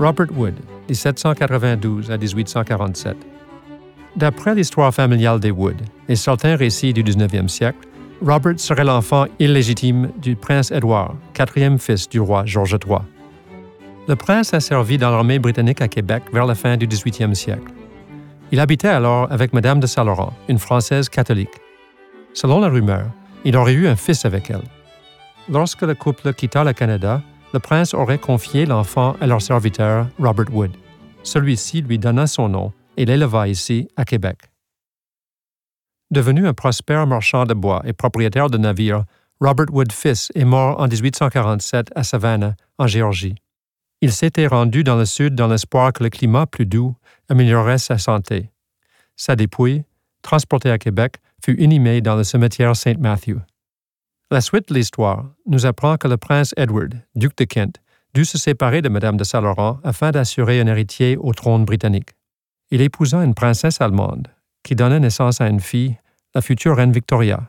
Robert Wood, 1792 à 1847. D'après l'histoire familiale des Wood et certains récits du 19e siècle, Robert serait l'enfant illégitime du prince Édouard, quatrième fils du roi George III. Le prince a servi dans l'armée britannique à Québec vers la fin du 18e siècle. Il habitait alors avec Madame de Saint-Laurent, une Française catholique. Selon la rumeur, il aurait eu un fils avec elle. Lorsque le couple quitta le Canada, le prince aurait confié l'enfant à leur serviteur Robert Wood. Celui-ci lui donna son nom et l'éleva ici, à Québec. Devenu un prospère marchand de bois et propriétaire de navires, Robert Wood fils est mort en 1847 à Savannah, en Géorgie. Il s'était rendu dans le sud dans l'espoir que le climat plus doux améliorerait sa santé. Sa dépouille, transportée à Québec, fut inhumée dans le cimetière Saint Matthew. La suite de l'histoire nous apprend que le prince Edward, duc de Kent, dut se séparer de Madame de Saint-Laurent afin d'assurer un héritier au trône britannique. Il épousa une princesse allemande, qui donna naissance à une fille, la future reine Victoria.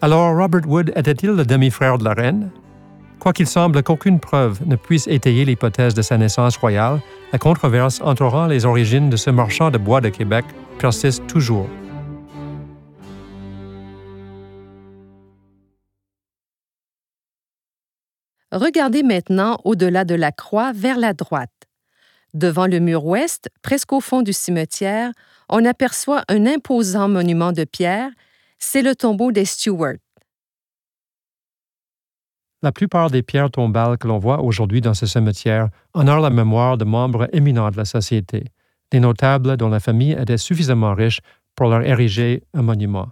Alors Robert Wood était-il le demi-frère de la reine? Quoiqu'il semble qu'aucune preuve ne puisse étayer l'hypothèse de sa naissance royale, la controverse entourant les origines de ce marchand de bois de Québec persiste toujours. Regardez maintenant au-delà de la croix vers la droite. Devant le mur ouest, presque au fond du cimetière, on aperçoit un imposant monument de pierre. C'est le tombeau des Stuart. La plupart des pierres tombales que l'on voit aujourd'hui dans ce cimetière honorent la mémoire de membres éminents de la société, des notables dont la famille était suffisamment riche pour leur ériger un monument.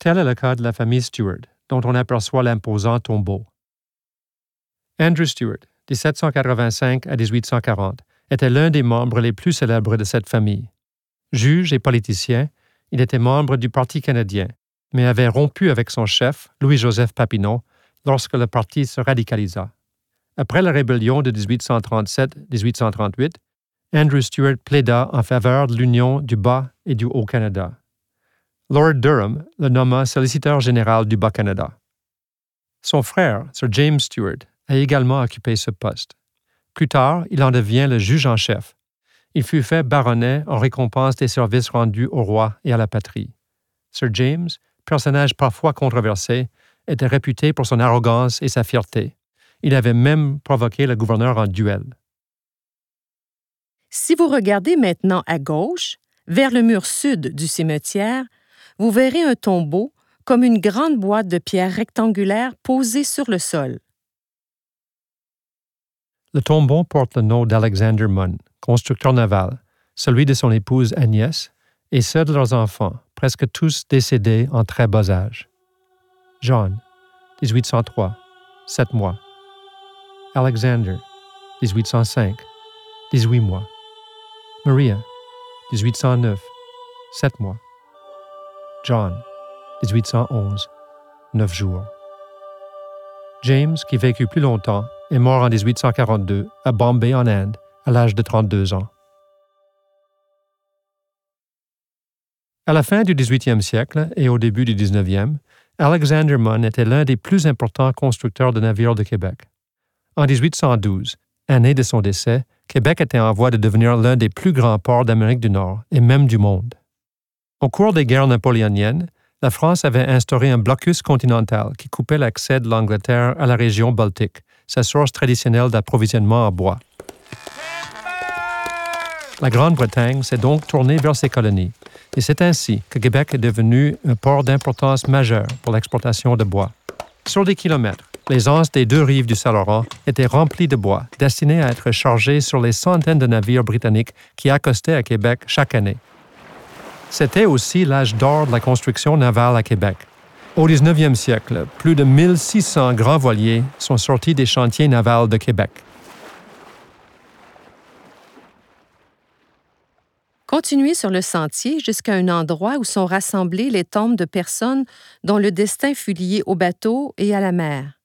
Tel est le cas de la famille Stuart, dont on aperçoit l'imposant tombeau. Andrew Stuart, 1785 à 1840, était l'un des membres les plus célèbres de cette famille. Juge et politicien, il était membre du Parti canadien, mais avait rompu avec son chef, Louis-Joseph Papineau, lorsque le parti se radicalisa. Après la rébellion de 1837-1838, Andrew Stuart plaida en faveur de l'union du Bas et du Haut-Canada. Lord Durham le nomma solliciteur général du Bas-Canada. Son frère, Sir James Stuart, a également occupé ce poste. Plus tard, il en devient le juge en chef. Il fut fait baronnet en récompense des services rendus au roi et à la patrie. Sir James, personnage parfois controversé, était réputé pour son arrogance et sa fierté. Il avait même provoqué le gouverneur en duel. Si vous regardez maintenant à gauche, vers le mur sud du cimetière, vous verrez un tombeau comme une grande boîte de pierre rectangulaire posée sur le sol. Le tombeau porte le nom d'Alexander Munn, constructeur naval, celui de son épouse Agnès et ceux de leurs enfants, presque tous décédés en très bas âge. John, 1803, 7 mois. Alexander, 1805, 18 mois. Maria, 1809, 7 mois. John, 1811, 9 jours. James, qui vécut plus longtemps, est mort en 1842 à Bombay, en Inde, à l'âge de 32 ans. À la fin du 18e siècle et au début du 19e, Alexander Munn était l'un des plus importants constructeurs de navires de Québec. En 1812, année de son décès, Québec était en voie de devenir l'un des plus grands ports d'Amérique du Nord et même du monde. Au cours des guerres napoléoniennes, la France avait instauré un blocus continental qui coupait l'accès de l'Angleterre à la région baltique, sa source traditionnelle d'approvisionnement en bois. La Grande-Bretagne s'est donc tournée vers ses colonies, et c'est ainsi que Québec est devenu un port d'importance majeure pour l'exportation de bois. Sur des kilomètres, les anses des deux rives du Saint-Laurent étaient remplies de bois, destinés à être chargés sur les centaines de navires britanniques qui accostaient à Québec chaque année. C'était aussi l'âge d'or de la construction navale à Québec. Au 19e siècle, plus de 1600 grands voiliers sont sortis des chantiers navals de Québec. Continuez sur le sentier jusqu'à un endroit où sont rassemblées les tombes de personnes dont le destin fut lié au bateau et à la mer.